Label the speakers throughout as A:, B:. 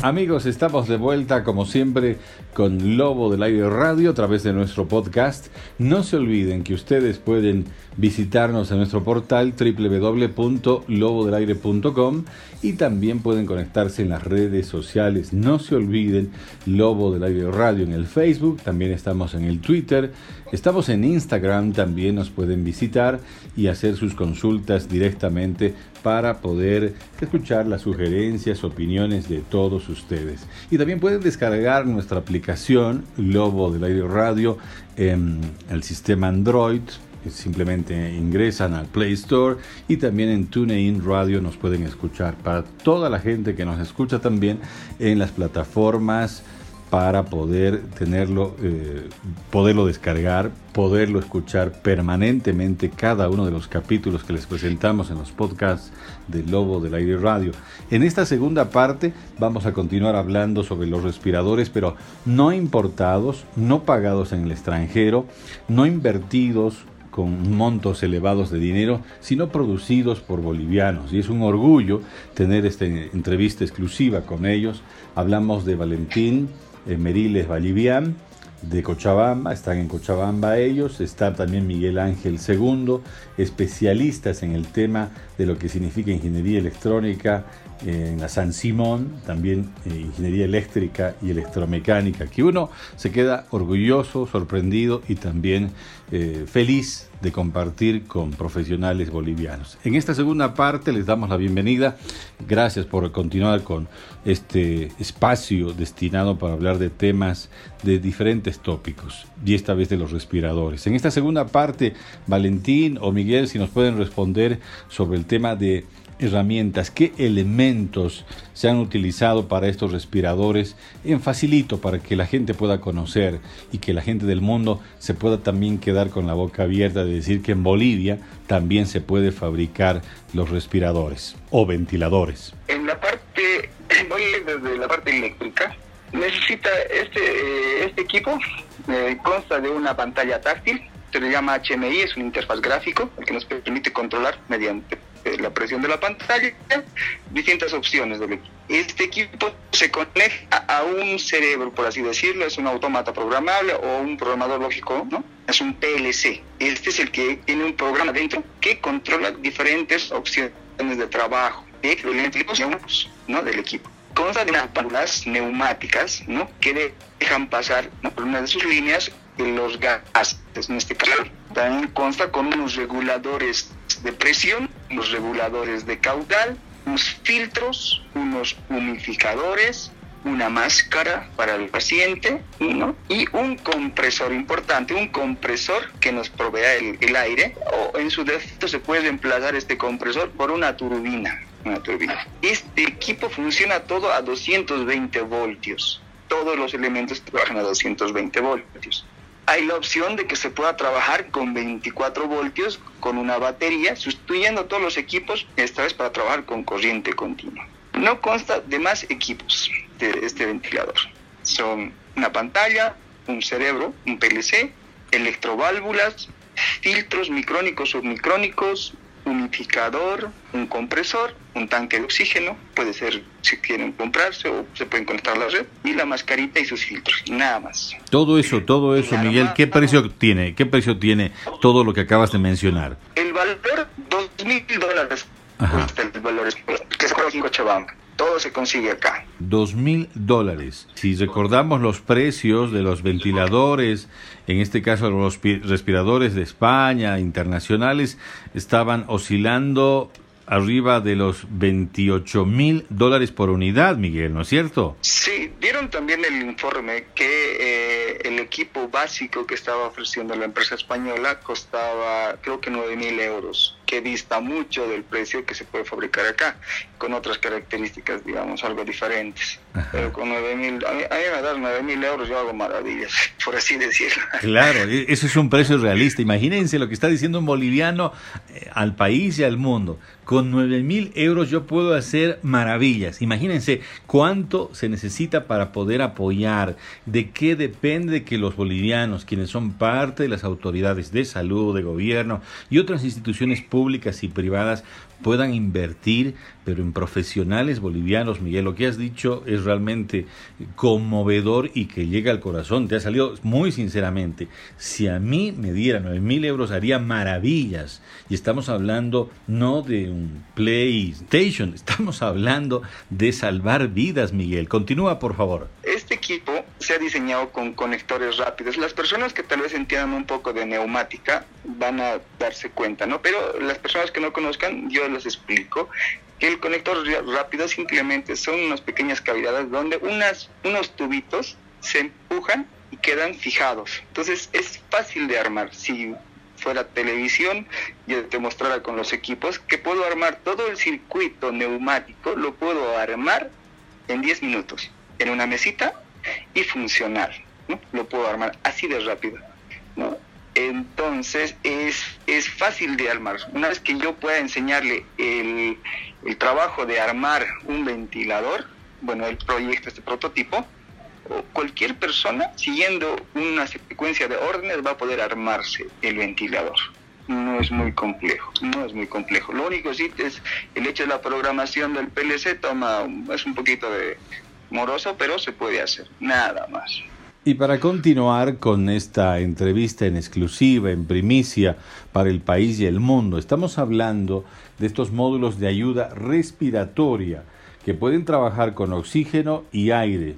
A: Amigos, estamos de vuelta como siempre con Lobo del Aire Radio a través de nuestro podcast. No se olviden que ustedes pueden visitarnos en nuestro portal www.lobodelaire.com y también pueden conectarse en las redes sociales. No se olviden Lobo del Aire Radio en el Facebook, también estamos en el Twitter, estamos en Instagram, también nos pueden visitar y hacer sus consultas directamente para poder escuchar las sugerencias, opiniones de todos ustedes. Y también pueden descargar nuestra aplicación Lobo del Aire Radio en el sistema Android simplemente ingresan al Play Store y también en TuneIn Radio nos pueden escuchar. Para toda la gente que nos escucha también en las plataformas para poder tenerlo, eh, poderlo descargar, poderlo escuchar permanentemente cada uno de los capítulos que les presentamos en los podcasts de Lobo del Aire Radio. En esta segunda parte vamos a continuar hablando sobre los respiradores, pero no importados, no pagados en el extranjero, no invertidos con montos elevados de dinero, sino producidos por bolivianos. Y es un orgullo tener esta entrevista exclusiva con ellos. Hablamos de Valentín eh, Meriles Bolivian, de Cochabamba, están en Cochabamba ellos, está también Miguel Ángel II, especialistas en el tema de lo que significa ingeniería electrónica en la San Simón, también eh, ingeniería eléctrica y electromecánica, que uno se queda orgulloso, sorprendido y también eh, feliz de compartir con profesionales bolivianos. En esta segunda parte les damos la bienvenida. Gracias por continuar con este espacio destinado para hablar de temas de diferentes tópicos y esta vez de los respiradores. En esta segunda parte, Valentín o Miguel, si nos pueden responder sobre el tema de herramientas, qué elementos se han utilizado para estos respiradores en facilito para que la gente pueda conocer y que la gente del mundo se pueda también quedar con la boca abierta de decir que en Bolivia también se puede fabricar los respiradores o ventiladores.
B: En la parte, voy desde la parte eléctrica, necesita este, eh, este equipo, eh, consta de una pantalla táctil, se le llama HMI, es un interfaz gráfico que nos permite controlar mediante la presión de la pantalla, distintas opciones del equipo. Este equipo se conecta a un cerebro, por así decirlo, es un autómata programable o un programador lógico, ¿no? Es un PLC. Este es el que tiene un programa dentro que controla diferentes opciones de trabajo de los ¿no? del equipo. Consta de unas válvulas neumáticas, ¿no? Que dejan pasar por una de sus líneas los gases, en este caso. También consta con unos reguladores de presión, unos reguladores de caudal, unos filtros, unos humidificadores, una máscara para el paciente ¿no? y un compresor importante, un compresor que nos provea el, el, aire o en su defecto se puede reemplazar este compresor por una turbina, una turbina. Este equipo funciona todo a 220 voltios. Todos los elementos trabajan a 220 voltios hay la opción de que se pueda trabajar con 24 voltios con una batería, sustituyendo todos los equipos, esta vez para trabajar con corriente continua. No consta de más equipos de este ventilador. Son una pantalla, un cerebro, un PLC, electroválvulas, filtros micrónicos submicrónicos, unificador, un compresor, un tanque de oxígeno, puede ser si quieren comprarse o se pueden conectar a la red, y la mascarita y sus filtros, nada más.
A: Todo eso, todo eso, Miguel, ¿qué precio tiene? ¿Qué precio tiene todo lo que acabas de mencionar?
B: El valor, dos mil dólares. El valor que se en Cochabamba todo se consigue acá.
A: Dos mil dólares. Si recordamos los precios de los ventiladores, en este caso los respiradores de España, internacionales, estaban oscilando arriba de los 28 mil dólares por unidad, Miguel, ¿no es cierto?
B: Sí, dieron también el informe que eh, el equipo básico que estaba ofreciendo la empresa española costaba creo que 9 mil euros, que dista mucho del precio que se puede fabricar acá, con otras características, digamos, algo diferentes. Pero con 9 mil, a mí, me dan 9 mil euros, yo hago maravillas, por así decirlo.
A: Claro, e-, eso es un precio realista. Imagínense lo que está diciendo un boliviano al país y al mundo con 9 mil euros yo puedo hacer maravillas. Imagínense cuánto se necesita para poder apoyar, de qué depende que los bolivianos, quienes son parte de las autoridades de salud, de gobierno y otras instituciones públicas, y privadas puedan invertir, pero en profesionales bolivianos, Miguel. Lo que has dicho es realmente conmovedor y que llega al corazón. Te ha salido muy sinceramente. Si a mí me dieran 9 mil euros, haría maravillas. Estamos hablando no de un PlayStation, estamos hablando de salvar vidas, Miguel. Continúa, por favor.
B: Este equipo se ha diseñado con conectores rápidos. Las personas que tal vez entiendan un poco de neumática van a darse cuenta, ¿no? Pero las personas que no conozcan, yo les explico que el conector rápido simplemente son unas pequeñas cavidades donde unas, unos tubitos se empujan y quedan fijados. Entonces es fácil de armar. Si fuera televisión, yo te mostrara con los equipos que puedo armar todo el circuito neumático, lo puedo armar en 10 minutos, en una mesita y funcional. ¿no? Lo puedo armar así de rápido. ¿no? Entonces es, es fácil de armar. Una vez que yo pueda enseñarle el, el trabajo de armar un ventilador, bueno, el proyecto, este prototipo, cualquier persona siguiendo una secuencia de órdenes va a poder armarse el ventilador. No es muy complejo, no es muy complejo. Lo único sí es el hecho de la programación del PLC toma, es un poquito de moroso, pero se puede hacer, nada más.
A: Y para continuar con esta entrevista en exclusiva, en primicia para el país y el mundo, estamos hablando de estos módulos de ayuda respiratoria que pueden trabajar con oxígeno y aire,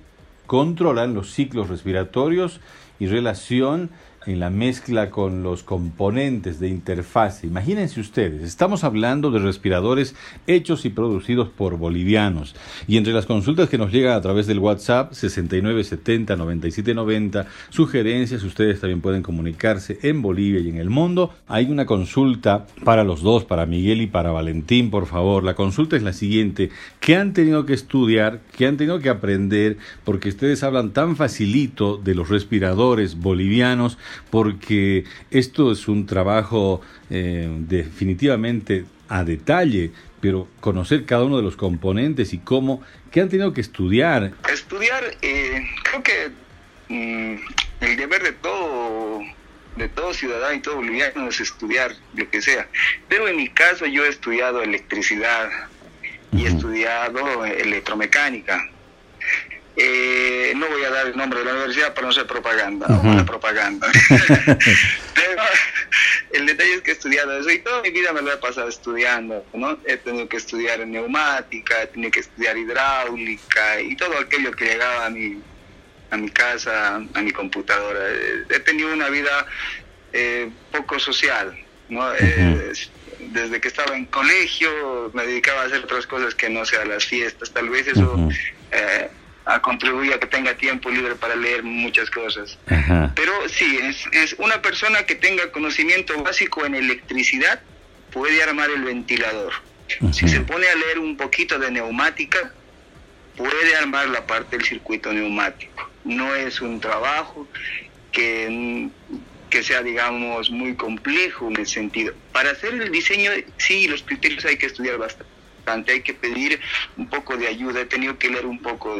A: controlan los ciclos respiratorios y relación en la mezcla con los componentes de interfase. Imagínense ustedes, estamos hablando de respiradores hechos y producidos por bolivianos. Y entre las consultas que nos llegan a través del WhatsApp 6970 9790, sugerencias, ustedes también pueden comunicarse en Bolivia y en el mundo. Hay una consulta para los dos, para Miguel y para Valentín, por favor. La consulta es la siguiente, ¿qué han tenido que estudiar, qué han tenido que aprender? Porque ustedes hablan tan facilito de los respiradores bolivianos porque esto es un trabajo eh, definitivamente a detalle, pero conocer cada uno de los componentes y cómo, ¿qué han tenido que estudiar?
B: Estudiar, eh, creo que mm, el deber de todo de todo ciudadano y todo boliviano es estudiar lo que sea. Pero en mi caso yo he estudiado electricidad y he estudiado electromecánica. Eh, no voy a dar el nombre de la universidad para no ser propaganda, o propaganda. Pero el detalle es que he estudiado eso y toda mi vida me lo he pasado estudiando, ¿no? He tenido que estudiar neumática, he tenido que estudiar hidráulica y todo aquello que llegaba a mi, a mi casa, a mi computadora. He tenido una vida eh, poco social, ¿no? Eh, desde que estaba en colegio me dedicaba a hacer otras cosas que no sean las fiestas, tal vez eso a contribuir a que tenga tiempo libre para leer muchas cosas. Pero sí, es, es una persona que tenga conocimiento básico en electricidad puede armar el ventilador. Si se pone a leer un poquito de neumática, puede armar la parte del circuito neumático. No es un trabajo que, que sea, digamos, muy complejo en el sentido. Para hacer el diseño, sí, los criterios hay que estudiar bastante, hay que pedir un poco de ayuda, he tenido que leer un poco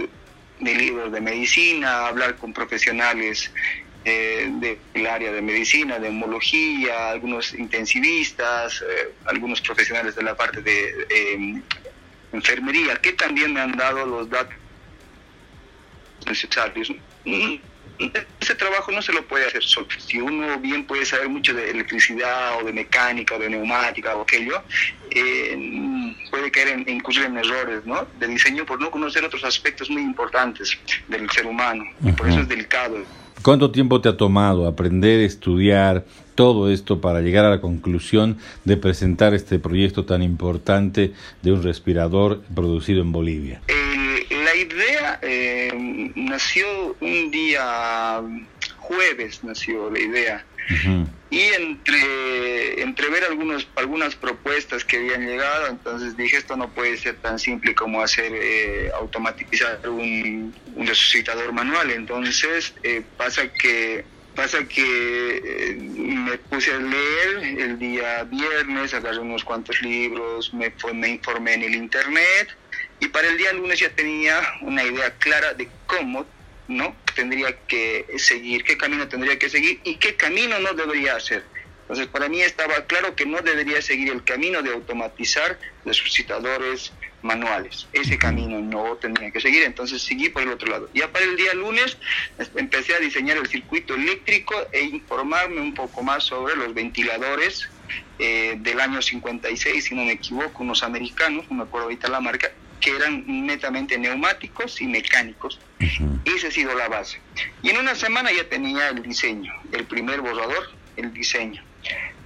B: de libros de medicina, hablar con profesionales eh, del área de medicina, de homología, algunos intensivistas, eh, algunos profesionales de la parte de em, enfermería, que también me han dado los datos necesarios. Mm, ese trabajo no se lo puede hacer solo. Si uno bien puede saber mucho de electricidad o de mecánica o de neumática o aquello, eh, puede caer en, incluso en errores ¿no? de diseño por no conocer otros aspectos muy importantes del ser humano. Y por eso es delicado.
A: ¿Cuánto tiempo te ha tomado aprender, estudiar todo esto para llegar a la conclusión de presentar este proyecto tan importante de un respirador producido en Bolivia?
B: la idea eh, nació un día jueves, nació la idea. Y entre, entre ver algunos, algunas propuestas que habían llegado, entonces dije, esto no puede ser tan simple como hacer eh, automatizar un, un, resucitador manual. Entonces eh, pasa que pasa que me puse a leer el día viernes, agarré unos cuantos libros, me, me informé en el internet y para el día lunes ya tenía una idea clara de cómo no tendría que seguir, qué camino tendría que seguir y qué camino no debería hacer. Entonces, para mí estaba claro que no debería seguir el camino de automatizar los suscitadores manuales. Ese camino no tenía que seguir, entonces seguí por el otro lado. Ya para el día lunes empecé a diseñar el circuito eléctrico e informarme un poco más sobre los ventiladores eh, del año 56, si no me equivoco, unos americanos, no me acuerdo ahorita la marca, que eran netamente neumáticos y mecánicos. Esa ha sido la base. Y en una semana ya tenía el diseño, el primer borrador, el diseño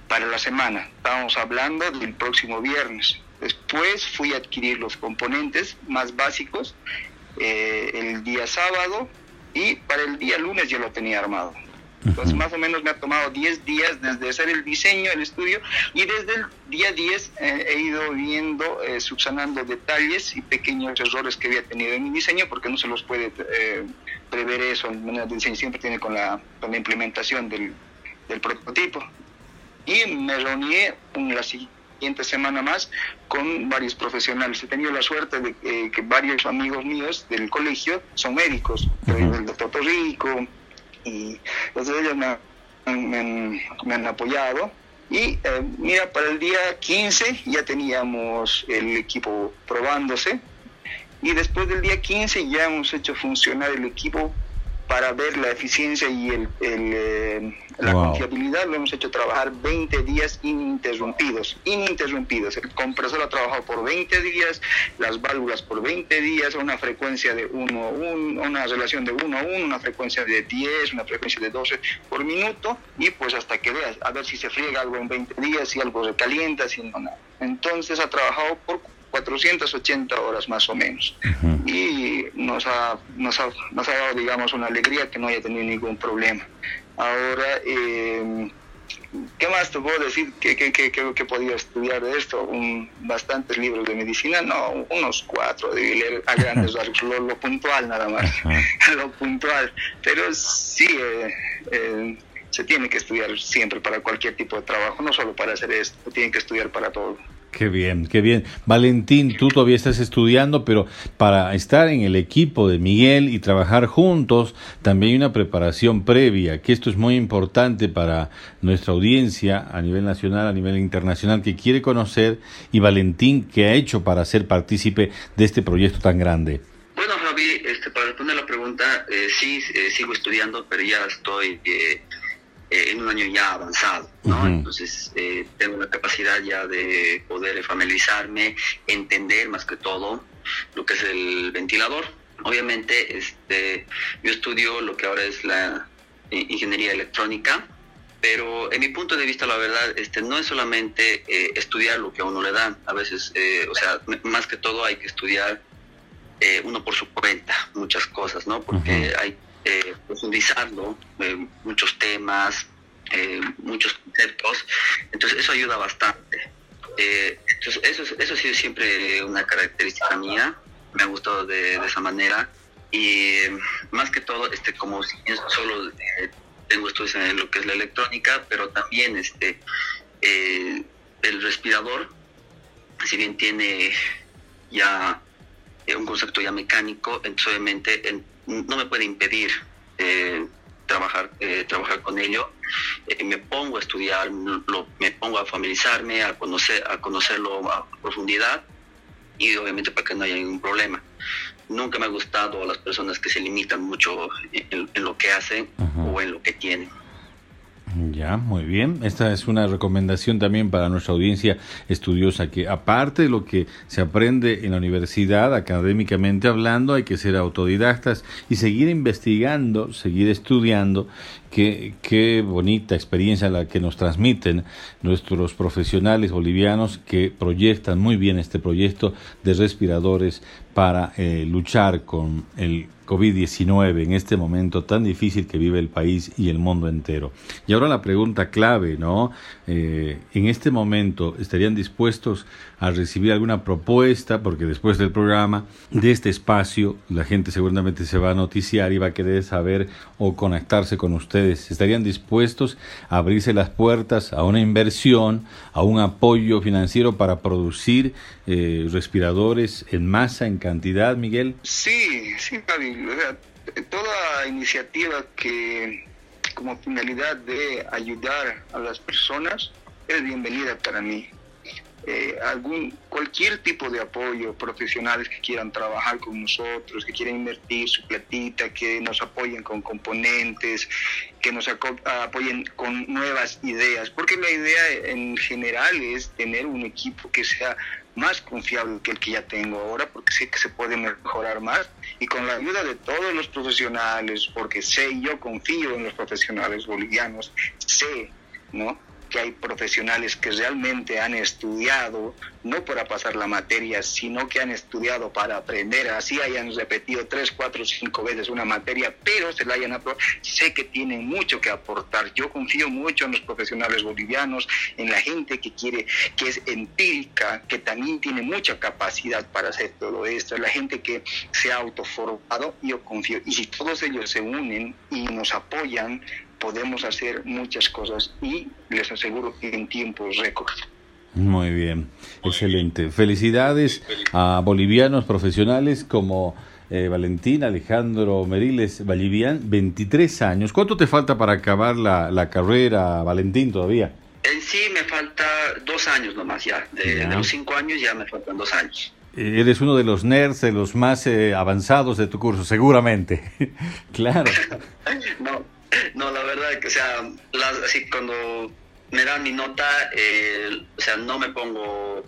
B: para la semana. Estábamos hablando del próximo viernes. Después fui a adquirir los componentes más básicos eh, el día sábado y para el día lunes ya lo tenía armado. Entonces, más o menos me ha tomado 10 días desde hacer el diseño, el estudio, y desde el día 10 eh, he ido viendo, eh, subsanando detalles y pequeños errores que había tenido en mi diseño, porque no se los puede prever eso, el diseño siempre tiene con la, con la implementación del, del prototipo. Y me reuní en la siguiente semana más con varios profesionales. He tenido la suerte de que varios amigos míos del colegio son médicos, el doctor Torrico, y entonces ellos me, han apoyado. Y eh, mira, para el día 15 ya teníamos el equipo probándose. Y después del día 15 ya hemos hecho funcionar el equipo para ver la eficiencia y el, eh, la confiabilidad lo hemos hecho trabajar 20 días ininterrumpidos, ininterrumpidos. El compresor ha trabajado por 20 días, las válvulas por 20 días, una frecuencia de 1 1, una relación de 1 a 1, una frecuencia de 10, una frecuencia de 12 por minuto y pues hasta que veas, a ver si se friega algo en 20 días, si algo se calienta, si no nada. Entonces ha trabajado por 480 horas más o menos. Y nos ha, nos, ha, nos ha dado, digamos, una alegría que no haya tenido ningún problema. Ahora, eh, ¿qué más te puedo decir? ¿Qué, qué, qué, qué podía estudiar de esto? Un, bastantes libros de medicina, no, unos cuatro, de leer a grandes rasgos, lo, puntual nada más, lo puntual. Pero sí, eh, eh, se tiene que estudiar siempre para cualquier tipo de trabajo, no solo para hacer esto, se tiene que estudiar para todo.
A: Qué bien, qué bien. Valentín, tú todavía estás estudiando, pero para estar en el equipo de Miguel y trabajar juntos, también hay una preparación previa, que esto es muy importante para nuestra audiencia a nivel nacional, a nivel internacional, que quiere conocer y Valentín, ¿qué ha hecho para ser partícipe de este proyecto tan grande?
C: Bueno, Javi, este, para responder la pregunta, eh, sí, eh, sigo estudiando, pero ya estoy... Eh, eh, en un año ya avanzado, ¿no? Entonces eh, tengo la capacidad ya de poder familiarizarme, entender más que todo lo que es el ventilador. Obviamente, este, yo estudio lo que ahora es la eh, ingeniería electrónica, pero en mi punto de vista, la verdad, este, no es solamente estudiar lo que a uno le dan. A veces, o sea, más que todo hay que estudiar uno por su cuenta muchas cosas, ¿no? Porque hay eh, profundizando eh, muchos temas, eh, muchos conceptos, entonces eso ayuda bastante. Eh, entonces eso, eso ha sido siempre una característica mía, me ha gustado de, esa manera. Y más que todo, este, como si solo tengo estudios en lo que es la electrónica, pero también este, el respirador, si bien tiene ya un concepto ya mecánico, entonces obviamente en, no me puede impedir eh, trabajar, eh, trabajar con ello. Eh, me pongo a estudiar, lo, me pongo a familiarizarme, a, conocer, a conocerlo a profundidad y obviamente para que no haya ningún problema. Nunca me ha gustado a las personas que se limitan mucho en, lo que hacen o en lo que tienen.
A: Ya, muy bien. Esta es una recomendación también para nuestra audiencia estudiosa, que aparte de lo que se aprende en la universidad, académicamente hablando, hay que ser autodidactas y seguir investigando, seguir estudiando. Qué, qué bonita experiencia la que nos transmiten nuestros profesionales bolivianos que proyectan muy bien este proyecto de respiradores para eh, luchar con el COVID-19 en este momento tan difícil que vive el país y el mundo entero. Y ahora la pregunta clave, ¿no? Eh, en este momento, ¿estarían dispuestos a recibir alguna propuesta? Porque después del programa, de este espacio, la gente seguramente se va a noticiar y va a querer saber o conectarse con ustedes. ¿Estarían dispuestos a abrirse las puertas a una inversión, a un apoyo financiero para producir eh, respiradores en masa, en cantidad, Miguel?
B: Sí, sí, Javi. toda iniciativa que como finalidad de ayudar a las personas, es bienvenida para mí. Eh, algún cualquier tipo de apoyo, profesionales que quieran trabajar con nosotros, que quieran invertir su platita, que nos apoyen con componentes, que nos apoyen con nuevas ideas, porque la idea en general es tener un equipo que sea más confiable que el que ya tengo ahora, porque sé que se puede mejorar más y con la ayuda de todos los profesionales, porque sé, yo confío en los profesionales bolivianos, sé, ¿no? Que hay profesionales que realmente han estudiado, no para pasar la materia, sino que han estudiado para aprender, así hayan repetido tres, cuatro, cinco veces una materia, pero se la hayan aprobado, sé que tienen mucho que aportar. Yo confío mucho en los profesionales bolivianos, en la gente que quiere, que es empírica, que también tiene mucha capacidad para hacer todo esto, la gente que se ha autoformado, yo confío. Y si todos ellos se unen y nos apoyan, podemos hacer muchas cosas y les aseguro que en tiempos récord.
A: Muy bien, excelente. Felicidades a bolivianos profesionales como eh, Valentín Alejandro Meriles Vallivian, 23 años. ¿Cuánto te falta para acabar la, la carrera, Valentín, todavía?
C: En sí me falta dos años nomás ya. De, los cinco años ya me faltan dos años.
A: Eh, eres uno de los nerds, de los más eh, avanzados de tu curso, seguramente. claro.
C: no, no, la verdad que, o sea, así cuando me dan mi nota, eh, o sea, no me pongo,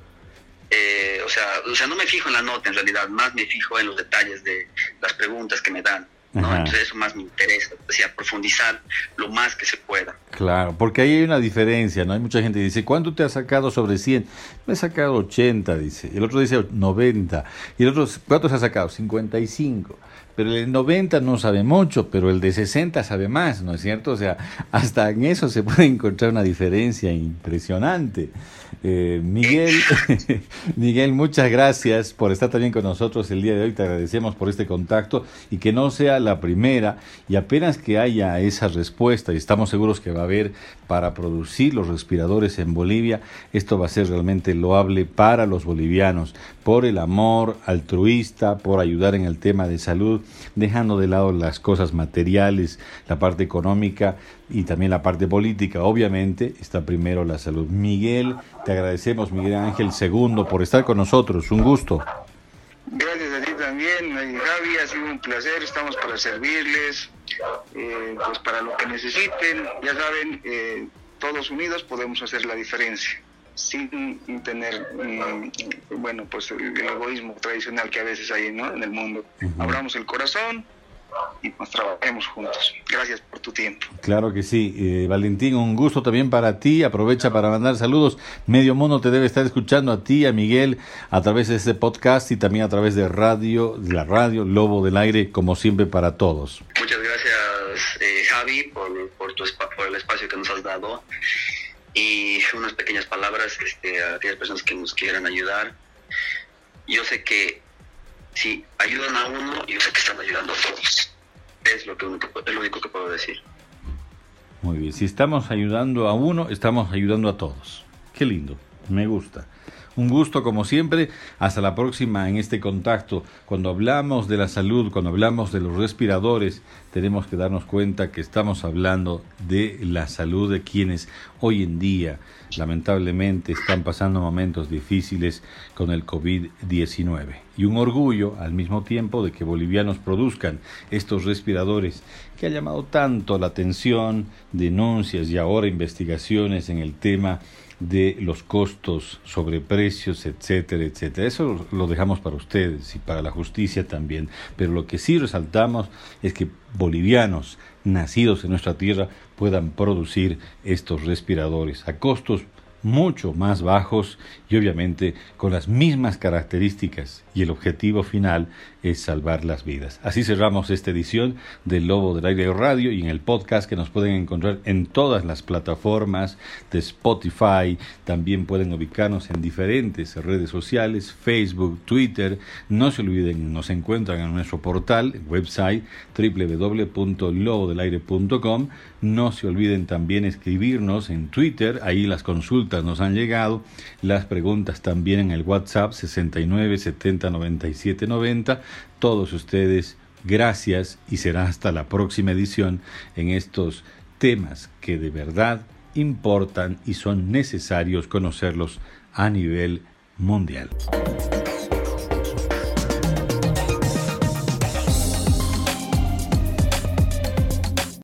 C: eh, o, sea, o sea, no me fijo en la nota en realidad, más me fijo en los detalles de las preguntas que me dan. ¿no? Entonces eso más me interesa, o sea, profundizar lo más que se pueda.
A: Claro, porque ahí hay una diferencia, ¿no? Hay mucha gente que dice, ¿cuánto te has sacado sobre 100? Me he sacado 80, dice. Y el otro dice 90. Y el otro, ¿cuánto se ha sacado? 55 pero el 90 no sabe mucho, pero el de 60 sabe más, ¿no es cierto? O sea, hasta en eso se puede encontrar una diferencia impresionante. Eh, Miguel, Miguel, muchas gracias por estar también con nosotros el día de hoy. Te agradecemos por este contacto y que no sea la primera. Y apenas que haya esa respuesta, y estamos seguros que va a haber para producir los respiradores en Bolivia, esto va a ser realmente loable para los bolivianos, por el amor altruista, por ayudar en el tema de salud, dejando de lado las cosas materiales, la parte económica y también la parte política. Obviamente está primero la salud. Miguel, te agradecemos, Miguel Ángel Segundo, por estar con nosotros. Un gusto.
B: Gracias a ti también, Javi, ha sido un placer, estamos para servirles, eh, pues para lo que necesiten, ya saben, eh, todos unidos podemos hacer la diferencia, sin tener, mm, bueno, pues el, egoísmo tradicional que a veces hay ¿no? en el mundo. Abramos el corazón, y nos trabajemos juntos. Gracias por tu tiempo.
A: Claro que sí. Eh, Valentín, un gusto también para ti. Aprovecha para mandar saludos. Medio Mundo te debe estar escuchando a ti, a Miguel, a través de este podcast y también a través de radio, de la radio Lobo del Aire, como siempre para todos.
C: Muchas gracias, eh, Javi, por, por, tu, por el espacio que nos has dado y unas pequeñas palabras este, a aquellas personas que nos quieran ayudar. Yo sé que si ayudan a uno, yo sé que están ayudando a todos. Es lo, que es lo único que puedo decir.
A: Muy bien, si estamos ayudando a uno, estamos ayudando a todos. Qué lindo, me gusta. Un gusto como siempre. Hasta la próxima en este contacto. Cuando hablamos de la salud, cuando hablamos de los respiradores, tenemos que darnos cuenta que estamos hablando de la salud de quienes hoy en día lamentablemente están pasando momentos difíciles con el COVID-19. Y un orgullo al mismo tiempo de que bolivianos produzcan estos respiradores que ha llamado tanto la atención, denuncias y ahora investigaciones en el tema de los costos, sobreprecios, etcétera, etcétera. Eso lo dejamos para ustedes y para la justicia también. Pero lo que sí resaltamos es que bolivianos nacidos en nuestra tierra puedan producir estos respiradores a costos mucho más bajos y obviamente con las mismas características y el objetivo final es salvar las vidas. Así cerramos esta edición del Lobo del Aire Radio y en el podcast que nos pueden encontrar en todas las plataformas de Spotify. También pueden ubicarnos en diferentes redes sociales, Facebook, Twitter. No se olviden, nos encuentran en nuestro portal, website www.lobodelaire.com. No se olviden también escribirnos en Twitter, ahí las consultas nos han llegado, las preguntas también en el WhatsApp 69 70 97 90 todos ustedes, gracias y será hasta la próxima edición en estos temas que de verdad importan y son necesarios conocerlos a nivel mundial.